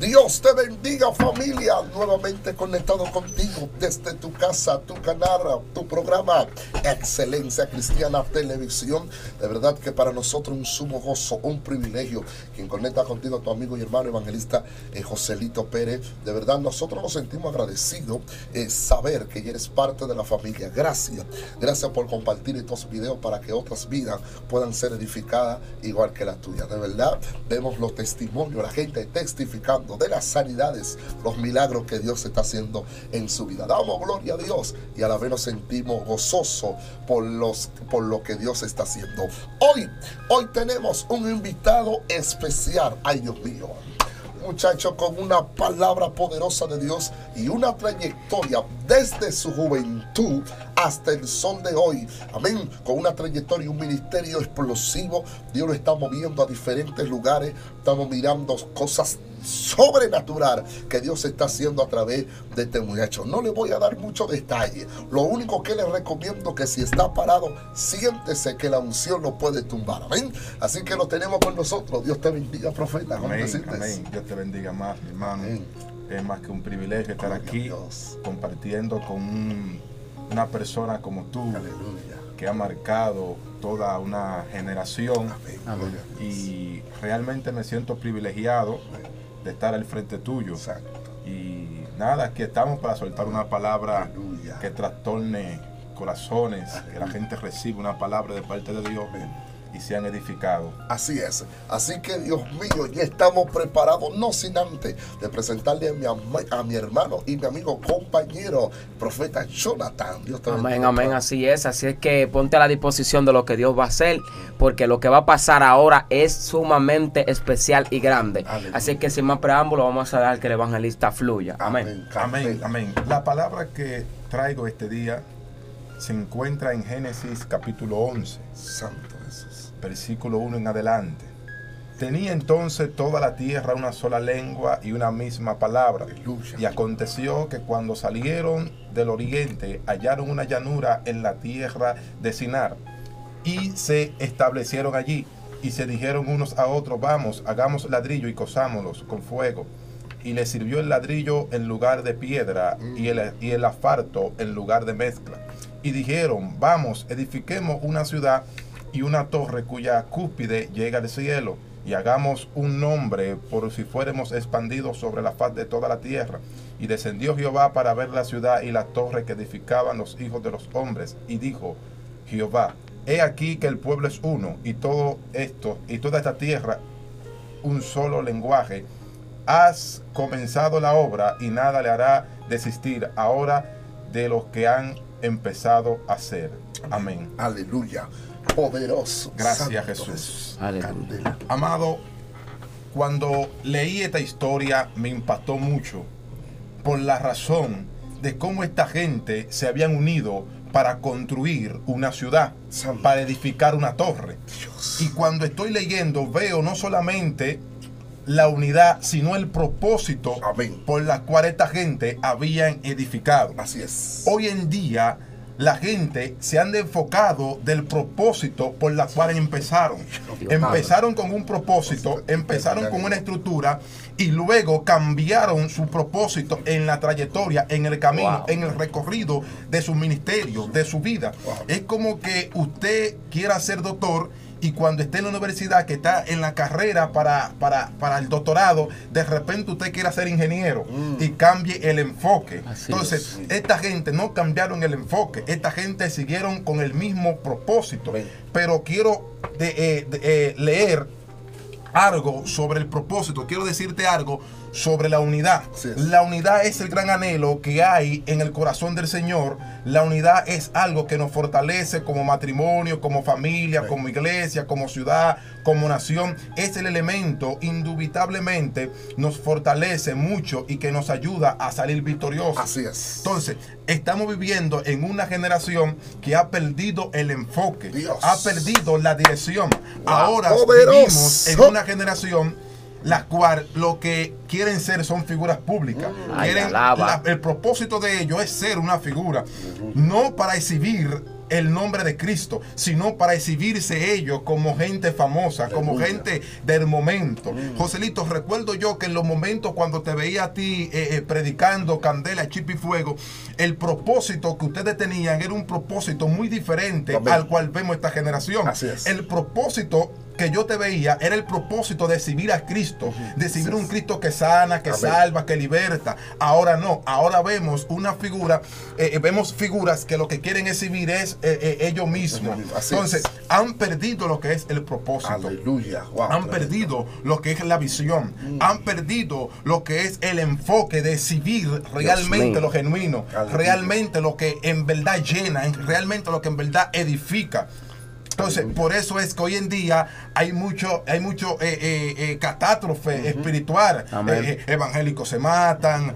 Dios te bendiga familia, nuevamente conectado contigo desde tu casa, tu canal, tu programa Excelencia Cristiana Televisión. De verdad que para nosotros un sumo gozo, un privilegio. Quien conecta contigo, tu amigo y hermano evangelista eh, Joselito Pérez. De verdad nosotros nos sentimos agradecidos eh, saber que eres parte de la familia. Gracias, gracias por compartir estos videos para que otras vidas puedan ser edificadas igual que la tuya. De verdad vemos los testimonios, la gente testificando de las sanidades, los milagros que Dios está haciendo en su vida. Damos gloria a Dios y a la vez nos sentimos gozosos por, los, por lo que Dios está haciendo. Hoy, hoy tenemos un invitado especial. Ay, Dios mío muchacho con una palabra poderosa de Dios y una trayectoria desde su juventud hasta el sol de hoy. Amén. Con una trayectoria y un ministerio explosivo. Dios lo está moviendo a diferentes lugares. Estamos mirando cosas sobrenatural que Dios está haciendo a través de este muchacho. No le voy a dar mucho detalle. Lo único que le recomiendo que si está parado, siéntese que la unción lo puede tumbar. Amén. Así que lo tenemos con nosotros. Dios te bendiga, profeta. Amén, amén. Dios te bendiga más, mi hermano. Es más que un privilegio estar aquí compartiendo con una persona como tú. que ha marcado toda una generación Amén. y realmente me siento privilegiado de estar al frente tuyo. Y nada, aquí estamos para soltar una palabra que trastorne corazones, que la gente reciba una palabra de parte de Dios y sean edificados. Así es. Así que Dios mío, ya estamos preparados, no sin antes de presentarle a mi, a mi hermano y mi amigo compañero, profeta Jonathan. Dios te amén, amén, así es. Así es que ponte a la disposición de lo que Dios va a hacer, porque lo que va a pasar ahora es sumamente especial y grande. Así que sin más preámbulo, vamos a dar que el evangelista fluya. Amén. Amén, amén. La palabra que traigo este día se encuentra en Génesis capítulo 11. Santo versículo 1 en adelante. Tenía entonces toda la tierra una sola lengua y una misma palabra. Y aconteció que cuando salieron del oriente hallaron una llanura en la tierra de Sinar y se establecieron allí y se dijeron unos a otros, vamos, hagamos ladrillo y cosámoslos con fuego. Y le sirvió el ladrillo en lugar de piedra y el, y el asfalto en lugar de mezcla. Y dijeron, vamos, edifiquemos una ciudad y una torre cuya cúspide llega al cielo, y hagamos un nombre por si fuéramos expandidos sobre la faz de toda la tierra. Y descendió Jehová para ver la ciudad y la torre que edificaban los hijos de los hombres, y dijo Jehová, he aquí que el pueblo es uno, y todo esto, y toda esta tierra, un solo lenguaje. Has comenzado la obra y nada le hará desistir ahora de los que han empezado a hacer. Amén. Aleluya poderoso. Gracias Jesús. Amado, cuando leí esta historia me impactó mucho por la razón de cómo esta gente se habían unido para construir una ciudad, para edificar una torre. Y cuando estoy leyendo veo no solamente la unidad, sino el propósito por la cual esta gente habían edificado. Así es. Hoy en día la gente se han enfocado del propósito por la cual empezaron. Empezaron con un propósito, empezaron con una estructura y luego cambiaron su propósito en la trayectoria, en el camino, en el recorrido de su ministerio, de su vida. Es como que usted quiera ser doctor y cuando esté en la universidad, que está en la carrera para, para, el doctorado, de repente usted quiera ser ingeniero y mm. cambie el enfoque. Entonces, esta gente no cambiaron el enfoque, esta gente siguieron con el mismo propósito. Pero quiero eh, eh, leer algo sobre el propósito, quiero decirte algo sobre la unidad. La unidad es el gran anhelo que hay en el corazón del Señor. La unidad es algo que nos fortalece como matrimonio, como familia, como iglesia, como ciudad, como nación. Es el elemento indubitablemente nos fortalece mucho y que nos ayuda a salir victoriosos. Así es. Entonces, estamos viviendo en una generación que ha perdido el enfoque, ha perdido la dirección. Ahora vivimos en una generación la cual lo que quieren ser son figuras públicas. Mm. el propósito de ellos es ser una figura, no para exhibir el nombre de Cristo, sino para exhibirse ellos como gente famosa, como gente del momento. Joselito, recuerdo yo que en los momentos cuando te veía a ti eh, eh, predicando candela, chip y fuego, el propósito que ustedes tenían era un propósito muy diferente Amén. al cual vemos esta generación. Así es. El propósito que yo te veía era el propósito de exhibir a Cristo, de exhibir un Cristo que sana, que salva, que liberta. Ahora no, ahora vemos una figura, eh, eh, vemos figuras que lo que quieren exhibir es eh, eh, ellos mismos. Entonces, es. han perdido lo que es el propósito. Aleluya. Wow, Han perdido lo que es la visión. Han perdido lo que es el enfoque de exhibir realmente lo genuino. Aleluya. Realmente lo que en verdad llena. en- Realmente lo que en verdad edifica. Entonces, por eso es que hoy en día hay mucho, hay mucho eh, eh, eh, catástrofe espiritual. Evangélicos se matan,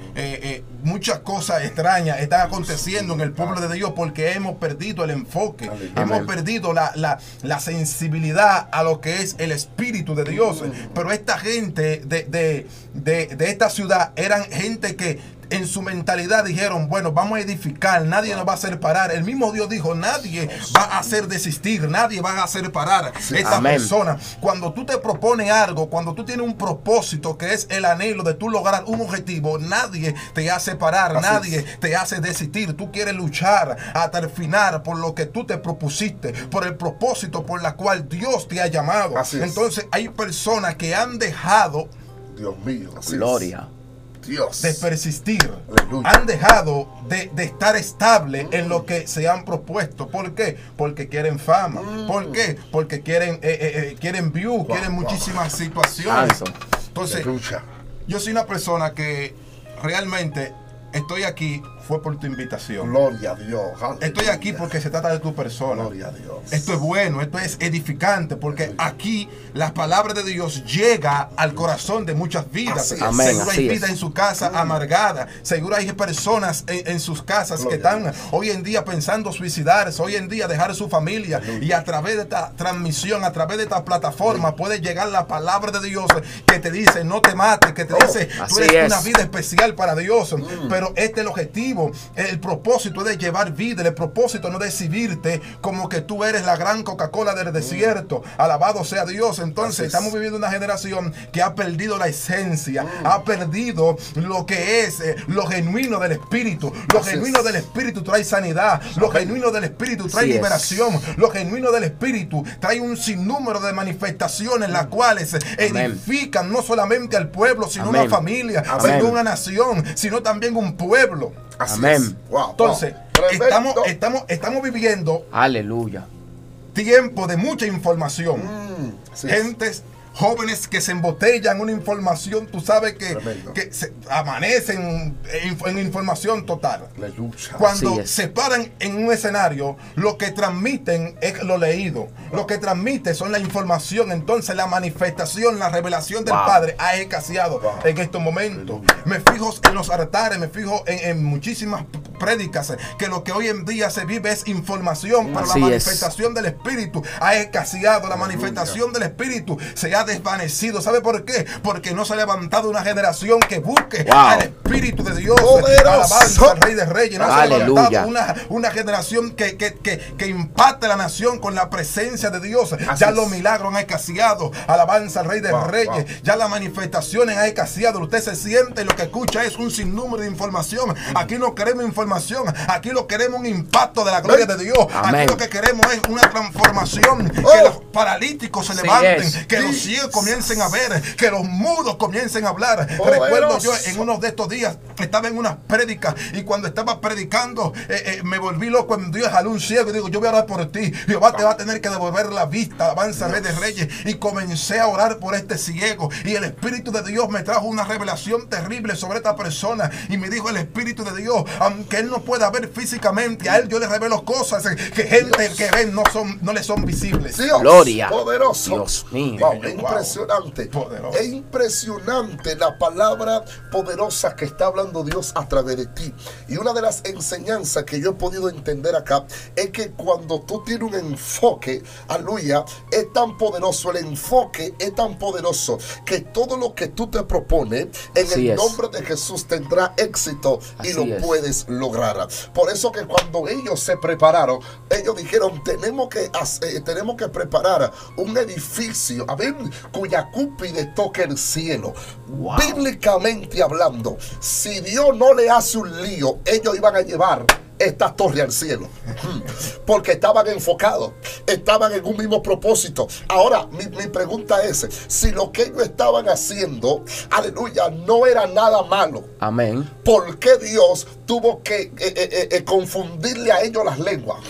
muchas cosas extrañas están aconteciendo en el pueblo de Dios porque hemos perdido el enfoque, hemos perdido la, la- la sensibilidad a lo que es el Espíritu de Dios. Pero esta gente de, de- de- de esta ciudad eran gente que en su mentalidad dijeron, bueno, vamos a edificar, nadie nos va a hacer parar. El mismo Dios dijo, nadie va a hacer desistir, nadie va a hacer parar esta Amén. persona. Cuando tú te propones algo, cuando tú tienes un propósito que es el anhelo de tú lograr un objetivo, nadie te hace parar, Así nadie es. te hace desistir. Tú quieres luchar hasta el final por lo que tú te propusiste, por el propósito por la cual Dios te ha llamado. Así es. Entonces hay personas que han dejado Dios mío. así es. Dios. de persistir, Aleluya. han dejado de, de estar estable en lo que se han propuesto. ¿Por qué? Porque quieren fama. ¿Por qué? Porque quieren, eh, eh, eh, quieren view, quieren wow. muchísimas situaciones. Entonces, Aleluya. yo soy una persona que realmente estoy aquí fue por tu invitación. Gloria a Dios. Estoy aquí porque se trata de tu persona. Gloria a Dios. Esto es bueno, esto es edificante, porque aquí la palabra de Dios llega al corazón de muchas vidas. Así es. Amén, Seguro hay así vida es. en su casa amargada. Seguro hay personas en, en sus casas que Gloria están hoy en día pensando suicidarse, hoy en día dejar su familia. Y a través de esta transmisión, a través de esta plataforma, puede llegar la palabra de Dios que te dice, no te mates, que te Oh, dice, tú así eres es. una vida especial para Dios. Pero este es el objetivo. El propósito es de llevar vida. El propósito no es de exhibirte como que tú eres la gran Coca-Cola del desierto. Alabado sea Dios. Entonces Así estamos viviendo una generación que ha perdido la esencia, ha perdido lo que es eh, lo genuino del Espíritu. Lo Así genuino es. del Espíritu trae sanidad. Lo genuino del Espíritu trae es. liberación. Lo genuino del Espíritu trae un sinnúmero de manifestaciones las cuales Amén. edifican no solamente al pueblo, sino Amén. una familia, sino una nación, sino también un pueblo. Así Amén. es. Wow, wow. Entonces, estamos, estamos, estamos viviendo Aleluya. tiempo de mucha información. Mm. Gentes jóvenes que se embotellan una información, tú sabes que, Tremendo. que se amanecen en, en información total. Cuando se paran en un escenario, lo que transmiten es lo leído. Lo que transmite son la información. Entonces la manifestación, la revelación del Wow. Padre ha escaseado Wow. en estos momentos. Aleluya. Me fijo en los altares, me fijo en, en muchísimas prédicas, que lo que hoy en día se vive es información, pero Así la es. manifestación del Espíritu ha escaseado. La manifestación del Espíritu se ha desvanecido. ¿Sabe por qué? Porque no se ha levantado una generación que busque Wow. al Espíritu de Dios. Alabanza al Rey de Reyes. No se ha Aleluya. levantado una, una generación que, que, que, que impacte la nación con la presencia de Dios. Así ya es. los milagros han escaseado. Alabanza al Rey de Wow, Reyes. wow. Ya las manifestaciones han escaseado. Usted se siente y lo que escucha es un sinnúmero de información. Aquí no queremos información. Aquí lo queremos un impacto de la gloria de Dios. Amén. Aquí lo que queremos es una transformación. Que Oh. los paralíticos se levanten. es. Que los ciegos comiencen a ver. Que los mudos comiencen a hablar. Poderoso. Recuerdo yo en uno de estos días estaba en unas prédicas y cuando estaba predicando eh, eh, me volví loco en Dios jaló un ciego y digo yo voy a orar por ti Jehová te va a tener que devolver la vista avanza rey de reyes y comencé a orar por este ciego y el Espíritu de Dios me trajo una revelación terrible sobre esta persona y me dijo el Espíritu de Dios aunque él no pueda ver físicamente a él yo le revelo cosas eh, que gente que ven no son no le son visibles Dios, Gloria. Poderoso. Dios mío. Wow, Wow. es impresionante. Poderoso. Es impresionante la palabra poderosa que está hablando Dios a través de ti. Y una de las enseñanzas que yo he podido entender acá es que cuando tú tienes un enfoque, aleluya, es tan poderoso. El enfoque es tan poderoso que todo lo que tú te propones en Así el es. nombre de Jesús tendrá éxito y Así lo es. puedes lograr. Por eso que cuando ellos se prepararon, ellos dijeron, tenemos que, hacer, tenemos que preparar un edificio, a ver, cuya cúpide toque el cielo. Bíblicamente hablando, si Dios no le hace un lío, ellos iban a llevar esta torre al cielo. Porque estaban enfocados, estaban en un mismo propósito. Ahora, mi, pregunta es, si lo que ellos estaban haciendo, aleluya, no era nada malo. Amén. ¿Por qué Dios tuvo que eh, eh, eh, confundirle a ellos las lenguas?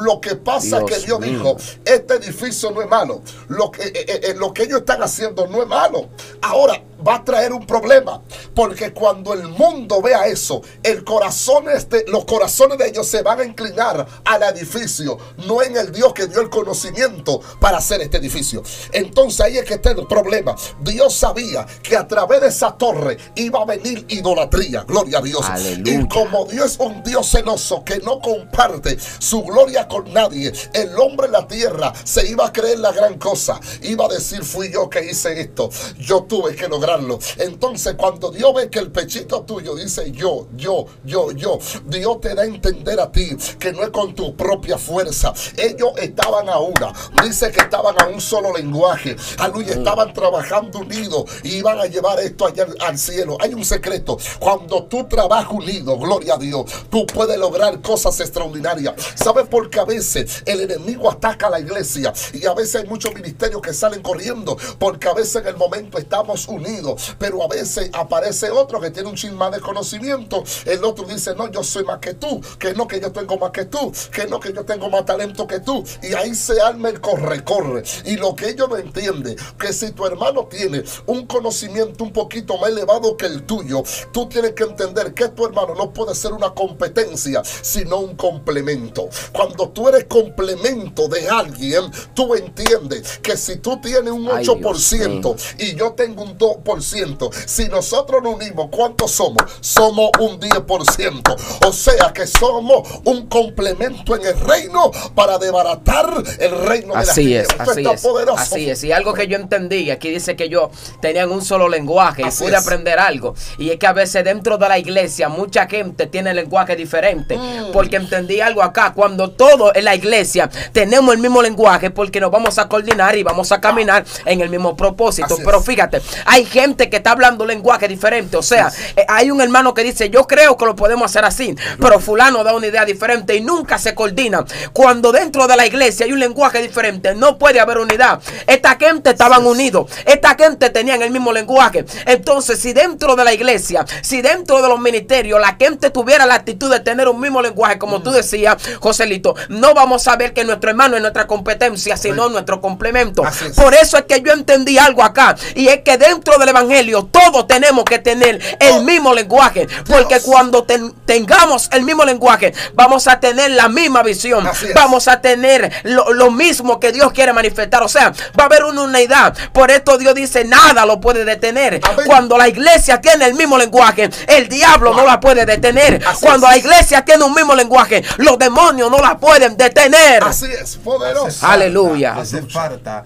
Lo que pasa es que Dios dijo, este edificio no es malo. Lo que, lo que ellos están haciendo no es malo. Ahora, va a traer un problema. Porque cuando el mundo vea eso, el corazón este, los corazones de ellos se van a inclinar al edificio, no en el Dios que dio el conocimiento para hacer este edificio. Entonces ahí es que está el problema. Dios sabía que a través de esa torre iba a venir idolatría. Gloria a Dios. Y como Dios es un Dios celoso que no comparte su gloria con nadie, el hombre en la tierra se iba a creer la gran cosa. Iba a decir, fui yo que hice esto. Yo tuve que lograr entonces, cuando Dios ve que el pechito tuyo dice yo, yo, yo, yo, Dios te da a entender a ti que no es con tu propia fuerza. Ellos estaban a una, dice que estaban a un solo lenguaje. Aleluya, estaban trabajando unidos y iban a llevar esto allá al cielo. Hay un secreto. Cuando tú trabajas unido, gloria a Dios, tú puedes lograr cosas extraordinarias. ¿Sabes por qué a veces el enemigo ataca a la iglesia? Y a veces hay muchos ministerios que salen corriendo porque a veces en el momento estamos unidos pero a veces aparece otro que tiene un chin más de conocimiento. El otro dice, no, yo soy más que tú, que no, que yo tengo más que tú, que no, que yo tengo más talento que tú. Y ahí se arma el corre-corre. Y lo que ellos no entienden, que si tu hermano tiene un conocimiento un poquito más elevado que el tuyo, tú tienes que entender que tu hermano no puede ser una competencia, sino un complemento. Cuando tú eres complemento de alguien, tú entiendes que si tú tienes un 8% y yo tengo un 2%, si nosotros nos unimos, ¿cuántos somos? Somos un 10%. O sea que somos un complemento en el reino para desbaratar el reino así de la es, así es, Así es. Y algo que yo entendí, aquí dice que yo tenían un solo lenguaje y pude aprender algo. Y es que a veces dentro de la iglesia mucha gente tiene lenguaje diferente. Mm. Porque entendí algo acá. Cuando todos en la iglesia tenemos el mismo lenguaje, porque nos vamos a coordinar y vamos a caminar en el mismo propósito. Pero fíjate, hay gente que está hablando lenguaje diferente. O sea, eh, hay un hermano que dice, yo creo que lo podemos hacer así, pero fulano da una idea diferente y nunca se coordina. Cuando dentro de la iglesia hay un lenguaje diferente, no puede haber unidad. Esta gente estaban unidos, esta gente tenían el mismo lenguaje. Entonces, si dentro de la iglesia, si dentro de los ministerios, la gente tuviera la actitud de tener un mismo lenguaje, como tú mm. decías, Joselito, no vamos a ver que nuestro hermano es nuestra competencia, sino nuestro complemento. Por eso es que yo entendí algo acá, y es que dentro del evangelio todos tenemos que tener el mismo lenguaje. Porque cuando tengamos el mismo lenguaje, vamos a tener la misma visión. Vamos a tener lo, mismo que Dios quiere manifestar. O sea, va a haber una unidad. Por esto Dios dice, nada lo puede detener. Cuando la iglesia tiene el mismo lenguaje, el diablo no la puede detener. Cuando la iglesia tiene un mismo lenguaje, los demonios no la pueden detener. Así es, poderoso. Aleluya. Hace falta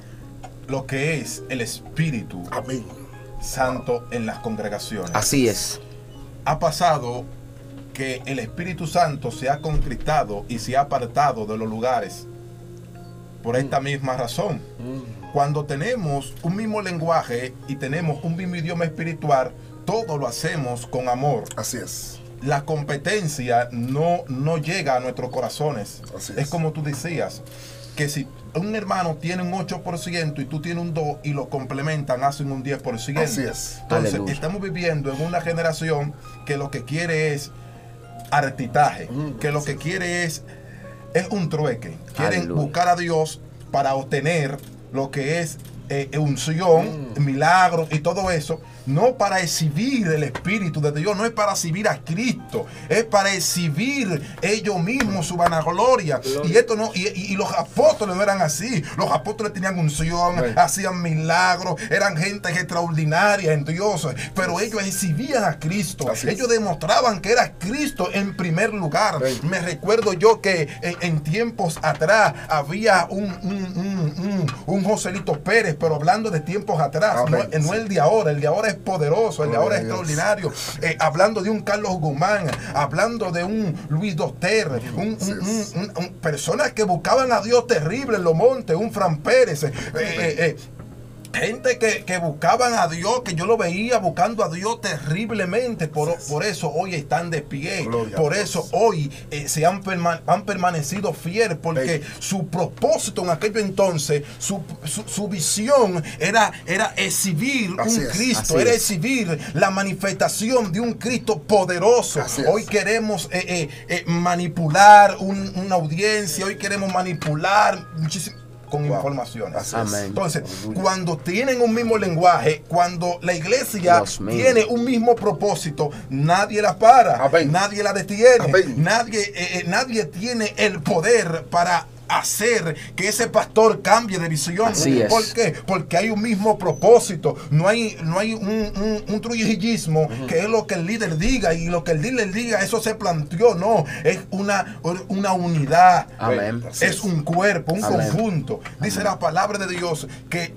lo que es el espíritu. Amén Santo en las congregaciones. Así es. Ha pasado que el Espíritu Santo se ha contristado y se ha apartado de los lugares por esta misma razón. Cuando tenemos un mismo lenguaje y tenemos un mismo idioma espiritual, todo lo hacemos con amor. Así es. La competencia no, no llega a nuestros corazones. es como tú decías, que si un hermano tiene un 8% y tú tienes un 2 y lo complementan, hacen un 10%. Así es. Entonces, estamos viviendo en una generación que lo que quiere es artitaje, mm, que lo que quiere es, es un trueque. Quieren buscar a Dios para obtener lo que es eh, unción, mm. milagros y todo eso no para exhibir el Espíritu de Dios, no es para exhibir a Cristo, es para exhibir ellos mismos su vanagloria. Y esto no, y, los apóstoles no eran así. Los apóstoles tenían unción, hacían milagros, eran gente extraordinaria en Dios, pero ellos exhibían a Cristo. ellos demostraban que era Cristo en primer lugar. Me recuerdo yo que en, tiempos atrás había un, un, un, un, Joselito Pérez, pero hablando de tiempos atrás, no, Amén, no el de ahora. El de ahora es poderoso, el de ahora es extraordinario. Eh, hablando de un Carlos Guzmán, hablando de un Luis Doster, un, Sí. un- un- un- un- personas que buscaban a Dios terrible en los montes, un Fran Pérez. eh, eh, eh, Gente que, que buscaban a Dios, que yo lo veía buscando a Dios terriblemente. Por, por eso hoy están de pie. Gloria por eso hoy eh, se han, han permanecido fieles. Porque su propósito en aquello entonces, su, su- su visión era, era exhibir Así un es, Cristo, era es. exhibir la manifestación de un Cristo poderoso. Así es. Hoy queremos eh, eh, eh, manipular un- una audiencia, hoy queremos manipular muchísimo con Wow. informaciones. Así es. Amén. Entonces, Aleluya. cuando tienen un mismo lenguaje, cuando la iglesia tiene un mismo propósito, nadie la para, Amén. nadie la detiene, Amén. nadie, eh, eh, nadie tiene el poder para hacer que ese pastor cambie de visión. Así es. ¿Por qué? Porque hay un mismo propósito. No hay, no hay un, un, un trujillismo que es lo que el líder diga y lo que el líder diga, eso se planteó. No, es una, una unidad. Amén. Es un cuerpo, un Amén. conjunto. Dice la palabra de Dios que,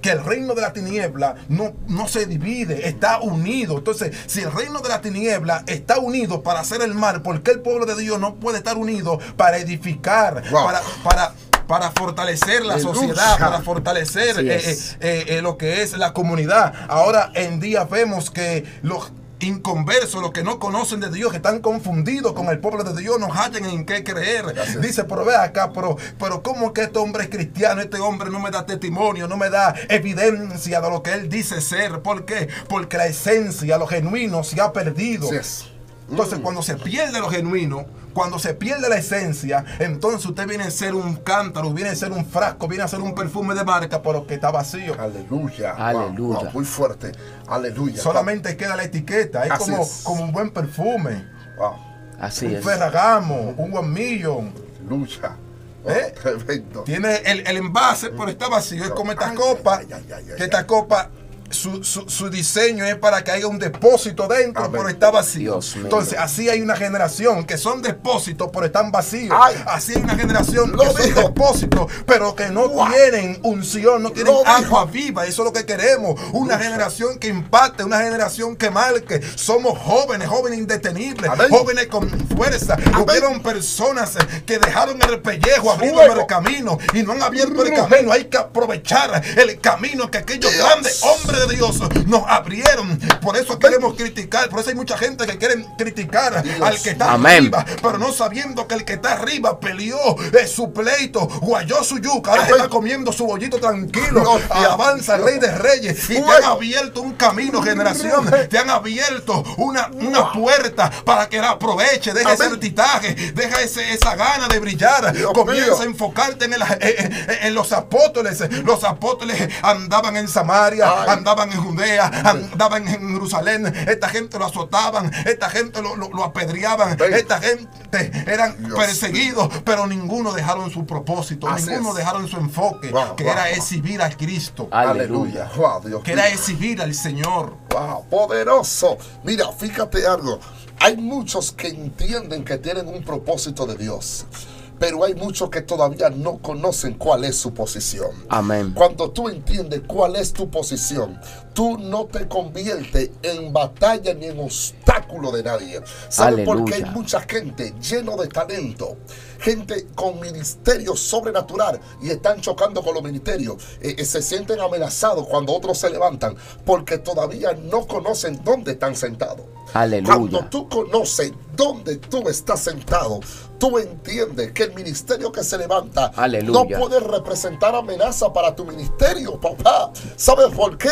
que el reino de la tiniebla no, no se divide, está unido. Entonces, si el reino de la tiniebla está unido para hacer el mal, ¿por qué el pueblo de Dios no puede estar unido para edificar, Wow. para, para, para fortalecer la Aleluya. sociedad, para fortalecer eh, eh, eh, lo que es la comunidad? Ahora en día vemos que los inconversos, los que no conocen de Dios, que están confundidos con el pueblo de Dios, no hallan en qué creer. Dice, pero ve acá, pero, pero ¿cómo que este hombre es cristiano? Este hombre no me da testimonio, no me da evidencia de lo que él dice ser. ¿Por qué? Porque la esencia, lo genuino, se ha perdido. Así es. Entonces, Mm. cuando se pierde lo genuino, cuando se pierde la esencia, entonces usted viene a ser un cántaro, viene a ser un frasco, viene a ser un perfume de marca, pero que está vacío. Aleluya. Aleluya. wow, muy fuerte. Aleluya. Solamente queda la etiqueta, es como, es. como un buen perfume, Wow. Así un es. Ferragamo, un One Million. Aleluya. Wow, ¿Eh? Tremendo. Tiene el, el envase, pero está vacío. Es como esta Ay, copa, ay, ay, ay, ay, que ay. esta copa, su, su- su diseño es para que haya un depósito dentro, Amén. pero está vacío. Entonces, así hay una generación que son depósitos, pero están vacíos. Ay. así hay una generación Lo que son depósitos, pero que no Wow. tienen unción, no tienen Lo dijo. agua viva. Eso es lo que queremos. Una generación que impacte, una generación que marque. Somos jóvenes, jóvenes indetenibles, Amén. jóvenes con fuerza. Hubieron personas que dejaron el pellejo abriendo el camino y no han abierto el camino. Hay que aprovechar el camino que aquellos Dios. grandes hombres de Dios nos abrieron. Por eso queremos criticar. Por eso hay mucha gente que quiere criticar Dios. al que está Amén. arriba, pero no sabiendo que el que está arriba peleó eh, su pleito, guayó su yuca, ahora está comiendo su bollito tranquilo. A Alabanza al Dios. Rey de Reyes. Y te han abierto un camino, generación. Te han abierto una, una puerta para que la aproveche. Deja ese Amén. titaje, deja ese, esa gana de brillar. Dios Comienza mío. a enfocarte en, el- eh, eh, en los apóstoles. Los apóstoles andaban en Samaria, Ay. andaban en Judea, andaban en Jerusalén. Esta gente lo azotaban, esta gente lo, lo- lo apedreaban, esta gente eran Dios perseguidos, pero ninguno dejaron su propósito, Así ninguno es. dejaron su enfoque, Wow, que wow, era wow. exhibir a Cristo, Aleluya. Aleluya. Wow, Dios que era exhibir al Señor. Wow, poderoso. Mira, fíjate algo. Hay muchos que entienden que tienen un propósito de Dios. Pero hay muchos que todavía no conocen cuál es su posición. Amén. Cuando tú entiendes cuál es tu posición, tú no te conviertes en batalla ni en obstáculo de nadie. ¿Sabes por qué hay mucha gente lleno de talento? Gente con ministerio sobrenatural y están chocando con los ministerios. Eh, eh, se sienten amenazados cuando otros se levantan porque todavía no conocen dónde están sentados. Aleluya. Cuando tú conoces dónde tú estás sentado, tú entiendes que el ministerio que se levanta Aleluya. no puede representar amenaza para tu ministerio, papá. ¿Sabes por qué?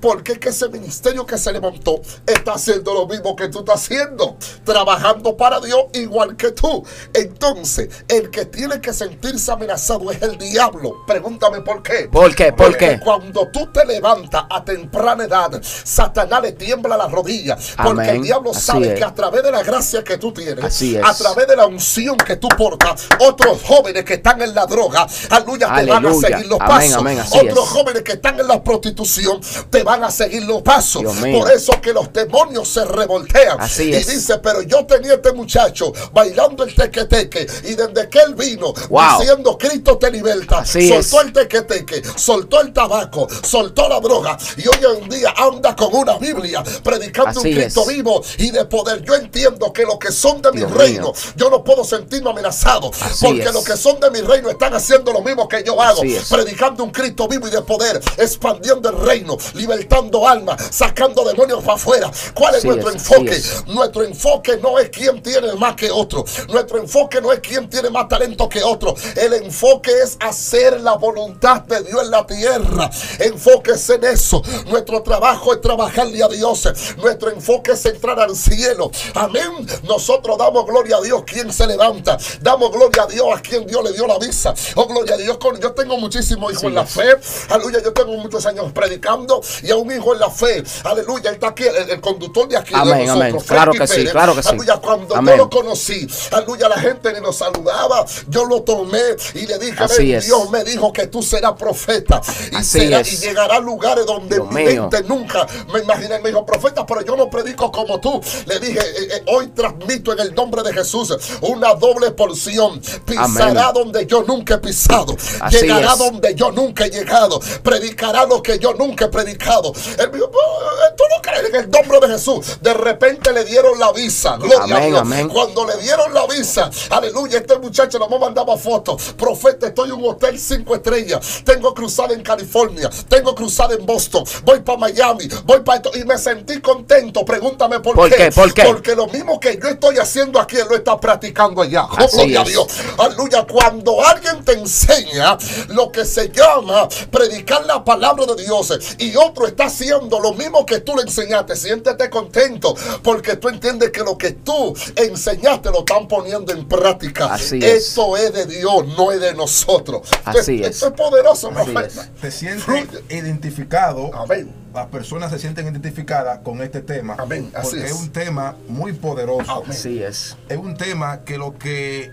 Porque es que ese ministerio que se levantó está haciendo lo mismo que tú estás haciendo, trabajando para Dios igual que tú. Entonces, el que tiene que sentirse amenazado es el diablo. Pregúntame por qué. ¿Por qué? ¿Por Porque qué? Cuando tú te levantas a temprana edad, Satanás le tiembla las rodillas. Porque el diablo Así sabe es. que a través de la gracia que tú tienes, Así es. a través de la unción que tú portas, otros jóvenes que están en la droga, aleluya, te van a seguir los Amén, pasos. amén, otros es. jóvenes que están en la prostitución te van a seguir los pasos. Por eso que los demonios se revoltean. Así y dice, pero yo tenía este muchacho bailando el tequeteque y desde que él vino Wow. diciendo Cristo te liberta, Así soltó es. el tequeteque, soltó el tabaco, soltó la droga y hoy en día anda con una Biblia predicando Así un Cristo es. vivo y de poder. Yo entiendo que los que son de mi Dios reino, mío. yo no puedo sentirme amenazado Así porque es. los que son de mi reino están haciendo lo mismo que yo hago, predicando un Cristo vivo y de poder, expandiendo el reino, libertando almas, sacando demonios para afuera. ¿Cuál es nuestro es, enfoque? Nuestro enfoque no es quién tiene más que otro. Nuestro enfoque no es quién tiene más talento que otro. El enfoque es hacer la voluntad de Dios en la tierra. Enfóquese en eso. Nuestro trabajo es trabajarle a Dios. Nuestro enfoque es entrar al cielo. Amén. Nosotros damos gloria a Dios quien se levanta. Damos gloria a Dios a quien Dios le dio la visa. Oh, gloria a Dios. Yo tengo muchísimos hijos Sí, en la fe. Aleluya. Yo tengo muchos años predicando y a un hijo en la fe. Aleluya. Él está aquí, el, el conductor de aquí. de Amén, nosotros, amén. Claro que sí, claro que sí. Aleluya. Cuando Amén. yo lo conocí, aleluya, la gente ni nos saludaba. Yo lo tomé y le dije, Así "Ven, es. Dios me dijo que tú serás profeta y, será- llegará a lugares donde Dios mi mío. mente nunca me imaginé. Me dijo, profeta, pero yo no predico como tú. Le dije, "Eh, eh, hoy transmito en el nombre de Jesús una doble porción. Pisará Amén. donde yo nunca he pisado. Así Llegará es. donde yo nunca he llegado. Predicará lo que yo nunca he predicado. Él dijo, "Eh, ¿tú no crees en el nombre de Jesús? De repente le dieron la visa. Gloria a Dios. amén. Cuando le dieron la visa, aleluya, este muchacho nomás mandaba fotos. Profeta, estoy en un hotel cinco estrellas. Tengo cruzada en California. Tengo cruzada en Boston. Voy para Miami. Voy para esto. Y me sentí contento. Pregúntame por, ¿Por qué? ¿Por qué? Porque lo mismo que yo estoy haciendo aquí, él lo está practicando allá. Gloria a. Dios. Aleluya. Cuando alguien te enseña lo que se llama predicar la palabra de Dios y otro está haciendo lo mismo que tú le enseñaste, siéntete contento porque tú entiendes que lo que tú enseñaste lo están poniendo en práctica. Así es. Esto es de Dios, no es de nosotros. Así esto, es. esto es poderoso, Así profeta. Te sientes identificado. Amén. Las personas se sienten identificadas con este tema. Amén, así Porque es. es un tema muy poderoso. Amén. Así es. Es un tema que lo que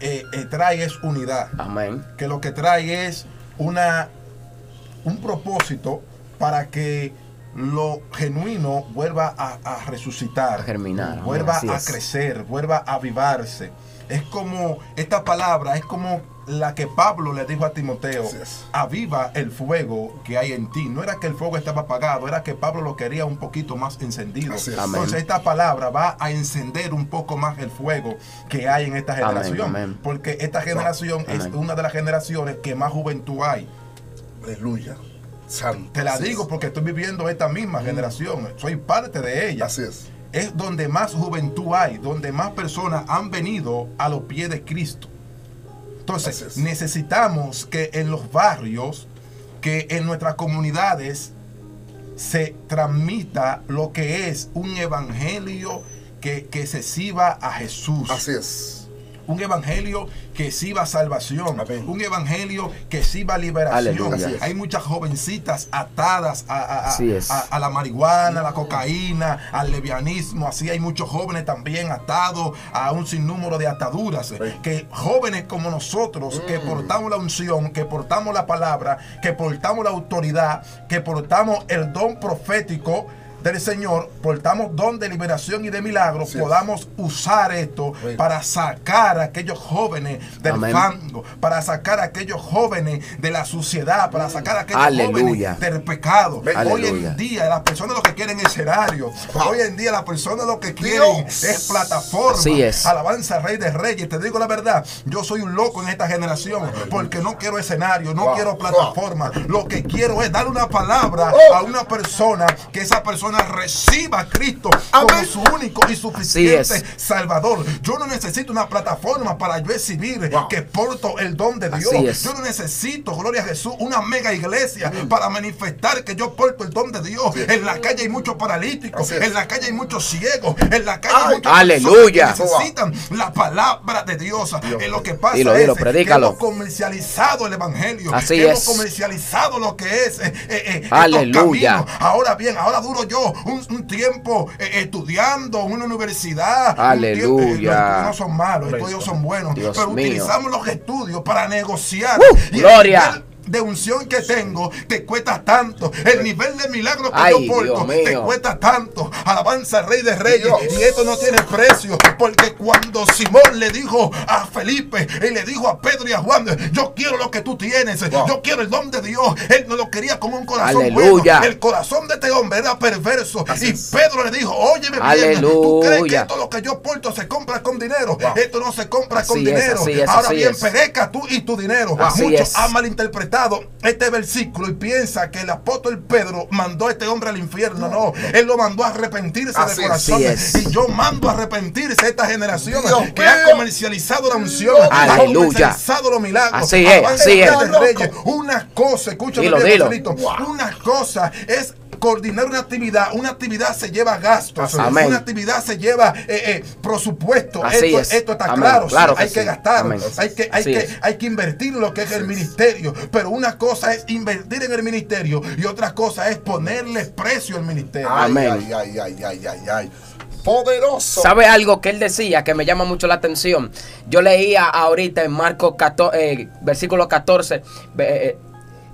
eh, eh, trae es unidad. Amén. que lo que trae es una un propósito para que lo genuino vuelva a, a resucitar, A germinar, vuelva a es. crecer, vuelva a avivarse. Es como esta palabra, es como la que Pablo le dijo a Timoteo, aviva el fuego que hay en ti. No era que el fuego estaba apagado, era que Pablo lo quería un poquito más encendido. Es. Entonces esta palabra va a encender un poco más el fuego que hay en esta generación. amén. Porque esta generación es una de las generaciones que más juventud hay. Aleluya. Santo. Te la Así digo es. porque estoy viviendo esta misma generación. Soy parte de ella. Así es. Es donde más juventud hay, donde más personas han venido a los pies de Cristo. Entonces, es. necesitamos que en los barrios, que en nuestras comunidades, se transmita lo que es un evangelio que, que se sirva a Jesús Así es. Un evangelio que sirva salvación, Amén. un evangelio que sirva liberación. Aleluya. Así es. Hay muchas jovencitas atadas a, a- a- a- a la marihuana, a la cocaína, al levianismo. Así hay muchos jóvenes también atados a un sinnúmero de ataduras. Sí. Que jóvenes como nosotros, que Mm. portamos la unción, que portamos la palabra, que portamos la autoridad, que portamos el don profético del Señor, portamos don de liberación y de milagros, podamos usar esto para sacar a aquellos jóvenes del Amén. fango, para sacar a aquellos jóvenes de la suciedad, para sacar a aquellos Aleluya. jóvenes del pecado. Hoy Aleluya. en día las personas lo que quieren es escenario. Wow. Hoy en día las personas lo que quieren Dios. es plataforma. Así es. Alabanza al Rey de Reyes. Te digo la verdad, yo soy un loco en esta generación porque no quiero escenario, no Wow. quiero plataforma. Lo que quiero es dar una palabra Oh. a una persona que esa persona reciba a Cristo como su único y suficiente es. Salvador. Yo no necesito una plataforma para yo exhibir Wow. que porto el don de Dios. Es. Yo no necesito, gloria a Jesús, una mega iglesia para manifestar que yo porto el don de Dios. En la calle hay muchos paralíticos, es. en la calle hay muchos ciegos, en la calle Ay. hay muchas Aleluya. que necesitan la palabra de Dios. Dios Eh, lo que pasa Dilo, es dilo, que predícalo. hemos comercializado el evangelio. Así hemos es. comercializado lo que es eh, eh, eh, estos Aleluya. Ahora bien, ahora duro yo pasado un, un tiempo eh, estudiando en una universidad. un Aleluya. tiempo- eh, los estudios no son malos, los estudios son buenos. Dios pero mío. utilizamos los estudios para negociar. ¡Uh! Y Gloria. De unción que tengo te cuesta tanto. El nivel de milagro que Ay, yo porto te cuesta tanto. Alabanza al Rey de Reyes. Dios. Y esto no tiene precio. Porque cuando Simón le dijo a Felipe y le dijo a Pedro y a Juan, yo quiero lo que tú tienes. Wow. Yo quiero el don de Dios. Él no lo quería con un corazón Aleluya. bueno. El corazón de este hombre era perverso. Así y es. Pedro le dijo, óyeme bien. ¿Tú crees que esto lo que yo porto se compra con dinero? Wow. Esto no se compra con es, dinero. es, Ahora bien, pereca tú y tu dinero. Así Muchos han malinterpretado este versículo y piensa que el apóstol Pedro mandó a este hombre al infierno. No, él lo mandó a arrepentirse Así de corazón. Es. Y yo mando a arrepentirse a esta generación Dios que mío. ha comercializado la unción, ha comercializado los milagros. Así es, así es. Reyes. Una cosa, escúchame Dilo, bien, dilo. Una cosa es coordinar una actividad. Una actividad se lleva gastos. Amén. Una actividad se lleva eh, eh, presupuesto. Esto, es. esto está Amén. claro. sí, Claro que hay que gastar. Amén. Hay que, hay, Así que, es. hay que invertir en lo que es el ministerio. Pero una cosa es invertir en el ministerio y otra cosa es ponerle precio al ministerio. Amén. ay, ay, ay, ay, ay, ay. Poderoso. ¿Sabe algo que él decía que me llama mucho la atención? Yo leía ahorita en Marcos 14, eh, versículo 14, eh,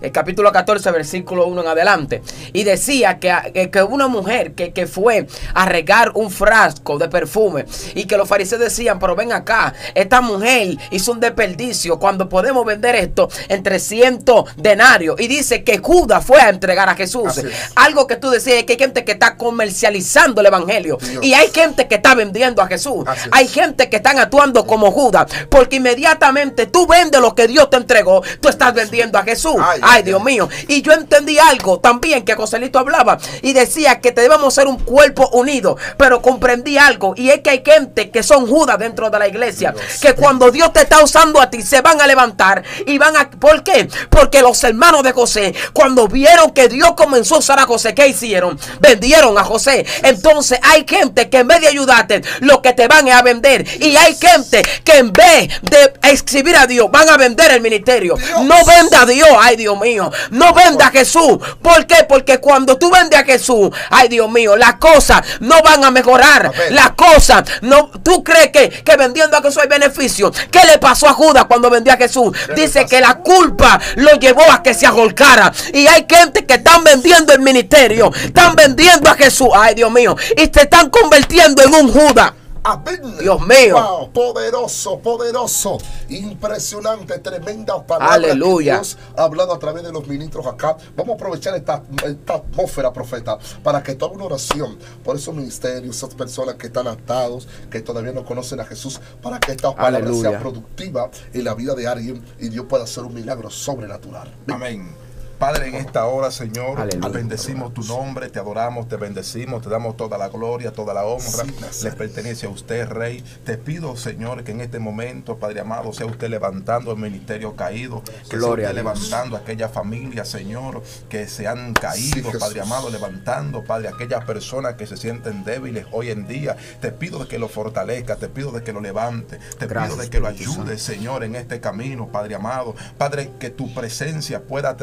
el capítulo 14, versículo 1 en adelante. Y decía que, que- una mujer que, que fue a regar un frasco de perfume y que los fariseos decían, pero ven acá, esta mujer hizo un desperdicio cuando podemos vender esto en 300 denarios. Y dice que Judas fue a entregar a Jesús. Algo que tú decías es que hay gente que está comercializando el evangelio. Dios. Y hay gente que está vendiendo a Jesús. Hay gente que están actuando como Judas. Porque inmediatamente tú vendes lo que Dios te entregó. Tú estás vendiendo a Jesús. Ay, Ay, Dios mío. Y yo entendí algo también que Joselito hablaba. Y decía que debemos ser un cuerpo unido. Pero comprendí algo. Y es que hay gente que son Judas dentro de la iglesia. Que cuando Dios te está usando a ti, se van a levantar. Y van a. ¿Por qué? Porque los hermanos de José, cuando vieron que Dios comenzó a usar a José, ¿qué hicieron? Vendieron a José. Entonces hay gente que en vez de ayudarte, lo que te van es a vender. Y hay gente que en vez de exhibir a Dios, van a vender el ministerio. Dios. No venda a Dios, ay Dios mío. No venda a Jesús. ¿Por qué? Porque cuando tú vendes a Jesús, ay Dios mío, las cosas no van a mejorar. Las cosas, no, ¿tú crees que, que vendiendo a Jesús hay beneficio? ¿Qué le pasó a Judas cuando vendió a Jesús? Dice que la culpa lo llevó a que se agolcara. Y hay gente que están vendiendo el ministerio, están vendiendo a Jesús, ay Dios mío, y se están convirtiendo en un Judas. Amén. Dios mío. Wow, poderoso, poderoso, impresionante, tremenda palabra. Aleluya. que Dios ha hablado a través de los ministros acá. Vamos a aprovechar esta, esta atmósfera, profeta, para que toda una oración por esos ministerios, esas personas que están atados, que todavía no conocen a Jesús, para que esta palabra Aleluya. sea productiva en la vida de alguien y Dios pueda hacer un milagro sobrenatural. Amén. Padre, en esta hora, Señor, Aleluya. bendecimos tu nombre, te adoramos, te bendecimos, te damos toda la gloria, toda la honra. Sí. Le pertenece a usted, Rey. Te pido, Señor, que en este momento, Padre amado, sea usted levantando el ministerio caído, que Gloria sea usted levantando a aquellas familias, Señor, que se han caído, Sí. Padre amado, levantando, Padre, aquellas personas que se sienten débiles hoy en día. Te pido de que lo fortalezca, te pido de que lo levante, te Gracias, pido de que lo ayude, Señor, en este camino, Padre amado. Padre, que tu presencia pueda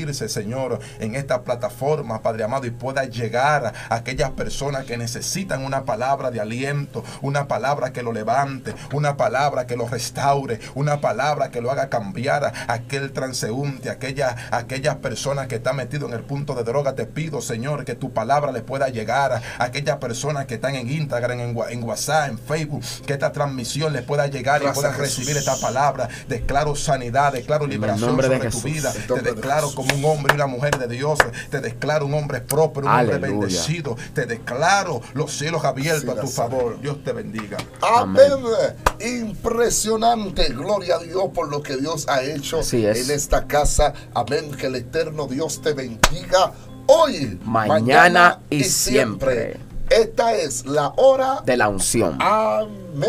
transmitirse, Señor, en esta plataforma, Padre amado, y pueda llegar a aquellas personas que necesitan una palabra de aliento, una palabra que lo levante, una palabra que lo restaure, una palabra que lo haga cambiar a aquel transeúnte, aquella, aquellas personas que están metidos en el punto de droga. Te pido, Señor, que tu palabra le pueda llegar a aquellas personas que están en Instagram, en, WhatsApp, en Facebook, que esta transmisión les pueda llegar Gracias, y puedan recibir esta palabra. Declaro sanidad, declaro liberación nombre de sobre tu vida. Te declaro Jesús. Como un hombre y una mujer de Dios. Te declaro un hombre próspero, un hombre bendecido. Te declaro los cielos abiertos a tu favor. Dios te bendiga. Amén. Impresionante. Gloria a Dios por lo que Dios ha hecho Así es. en esta casa. Amén. Que el eterno Dios te bendiga hoy, Mañana y siempre. Esta es la hora. De la unción. Amén.